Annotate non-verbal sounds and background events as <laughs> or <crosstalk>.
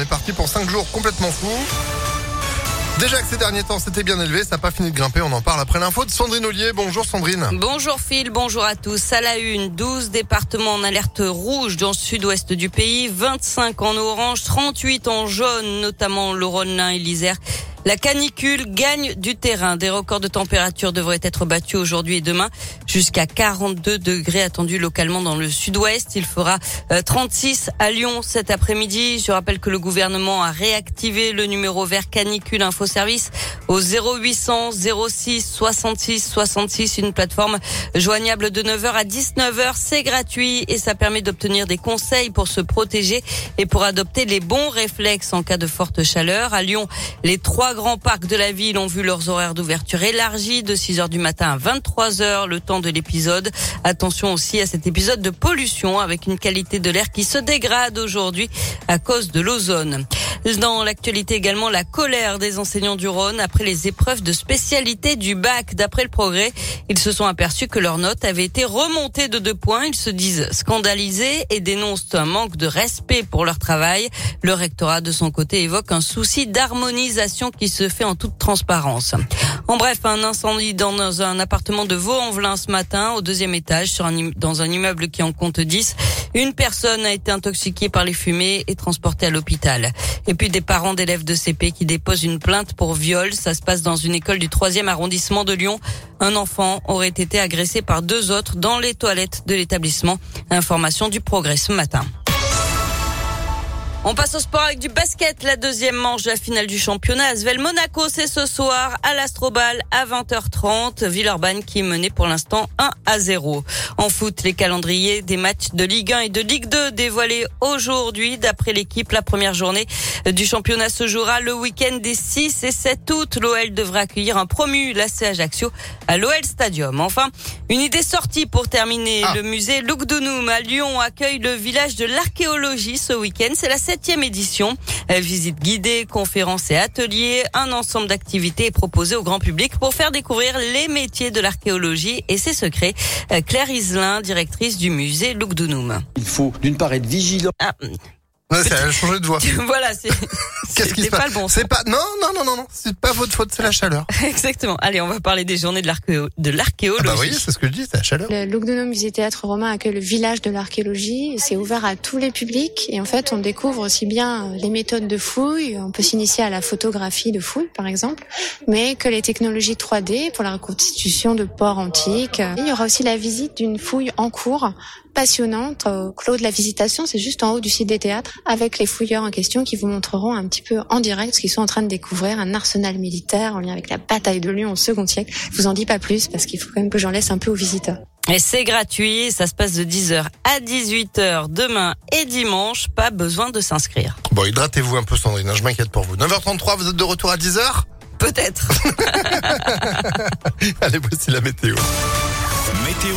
On est parti pour 5 jours complètement fous. Déjà que ces derniers temps c'était bien élevé, ça n'a pas fini de grimper, on en parle après l'info de Sandrine Ollier. Bonjour Sandrine. Bonjour Phil, bonjour à tous. À la une, 12 départements en alerte rouge dans le sud-ouest du pays, 25 en orange, 38 en jaune, notamment le Rhône-Lin et l'Isère. La canicule gagne du terrain. Des records de température devraient être battus aujourd'hui et demain. Jusqu'à 42 degrés attendus localement dans le sud-ouest. Il fera 36 euh, à Lyon cet après-midi. Je rappelle que le gouvernement a réactivé le numéro vert canicule info service au 0800 06 66 66. Une plateforme joignable de 9h à 19h. C'est gratuit et ça permet d'obtenir des conseils pour se protéger et pour adopter les bons réflexes en cas de forte chaleur. À Lyon, les trois grands parcs de la ville ont vu leurs horaires d'ouverture élargis de 6 heures du matin à 23 heures, le temps de l'épisode. Attention aussi à cet épisode de pollution avec une qualité de l'air qui se dégrade aujourd'hui à cause de l'ozone. Dans l'actualité également, la colère des enseignants du Rhône après les épreuves de spécialité du bac. D'après le progrès, ils se sont aperçus que leurs notes avaient été remontées de deux points. Ils se disent scandalisés et dénoncent un manque de respect pour leur travail. Le rectorat, de son côté, évoque un souci d'harmonisation qui se fait en toute transparence. En bref, un incendie dans un appartement de Vaux-en-Velin ce matin, au deuxième étage, dans un immeuble qui en compte 10. Une personne a été intoxiquée par les fumées et transportée à l'hôpital. Et puis des parents d'élèves de CP qui déposent une plainte pour viol. Ça se passe dans une école du 3e arrondissement de Lyon. Un enfant aurait été agressé par deux autres dans les toilettes de l'établissement. Information du progrès ce matin. On passe au sport avec du basket. La deuxième manche de la finale du championnat. Asvel Monaco, c'est ce soir à l'Astrobal à 20h30. Villeurbanne qui menait pour l'instant 1 à 0. En foot, les calendriers des matchs de Ligue 1 et de Ligue 2 dévoilés aujourd'hui. D'après l'équipe, la première journée du championnat se jouera le week-end des 6 et 7 août. L'OL devra accueillir un promu, l'AC Ajaccio, à l'OL Stadium. Enfin, une idée sortie pour terminer. Ah. Le musée Lugdunum à Lyon accueille le village de l'archéologie ce week-end. C'est la septième édition. Euh, visite guidée, conférences et ateliers, un ensemble d'activités est proposé au grand public pour faire découvrir les métiers de l'archéologie et ses secrets. Euh, Claire Iselin, directrice du musée Lugdunum. Il faut d'une part être vigilant. Ah, Ouais, ça a changé de voix. <laughs> voilà, c'est. Qu'est-ce qui se passe pas le bon. C'est pas. Non, non, non, non, non. C'est pas votre faute, c'est la chaleur. <laughs> Exactement. Allez, on va parler des journées de l'archéo, de l'archéologie. Ah bah oui, c'est ce que je dis, c'est la chaleur. Le Lugdunum Musée Théâtre Romain accueille le village de l'archéologie. C'est ouvert à tous les publics et en fait, on découvre aussi bien les méthodes de fouille. On peut s'initier à la photographie de fouille, par exemple, mais que les technologies 3D pour la reconstitution de ports antiques. Il y aura aussi la visite d'une fouille en cours passionnante au clos de la visitation, c'est juste en haut du site des théâtres, avec les fouilleurs en question qui vous montreront un petit peu en direct ce qu'ils sont en train de découvrir, un arsenal militaire en lien avec la bataille de Lyon au second siècle. Je vous en dis pas plus parce qu'il faut quand même que j'en laisse un peu aux visiteurs. Et c'est gratuit, ça se passe de 10h à 18h demain et dimanche, pas besoin de s'inscrire. Bon, hydratez-vous un peu Sandrine, hein, je m'inquiète pour vous. 9h33, vous êtes de retour à 10h Peut-être. <laughs> Allez, voici la météo. Météo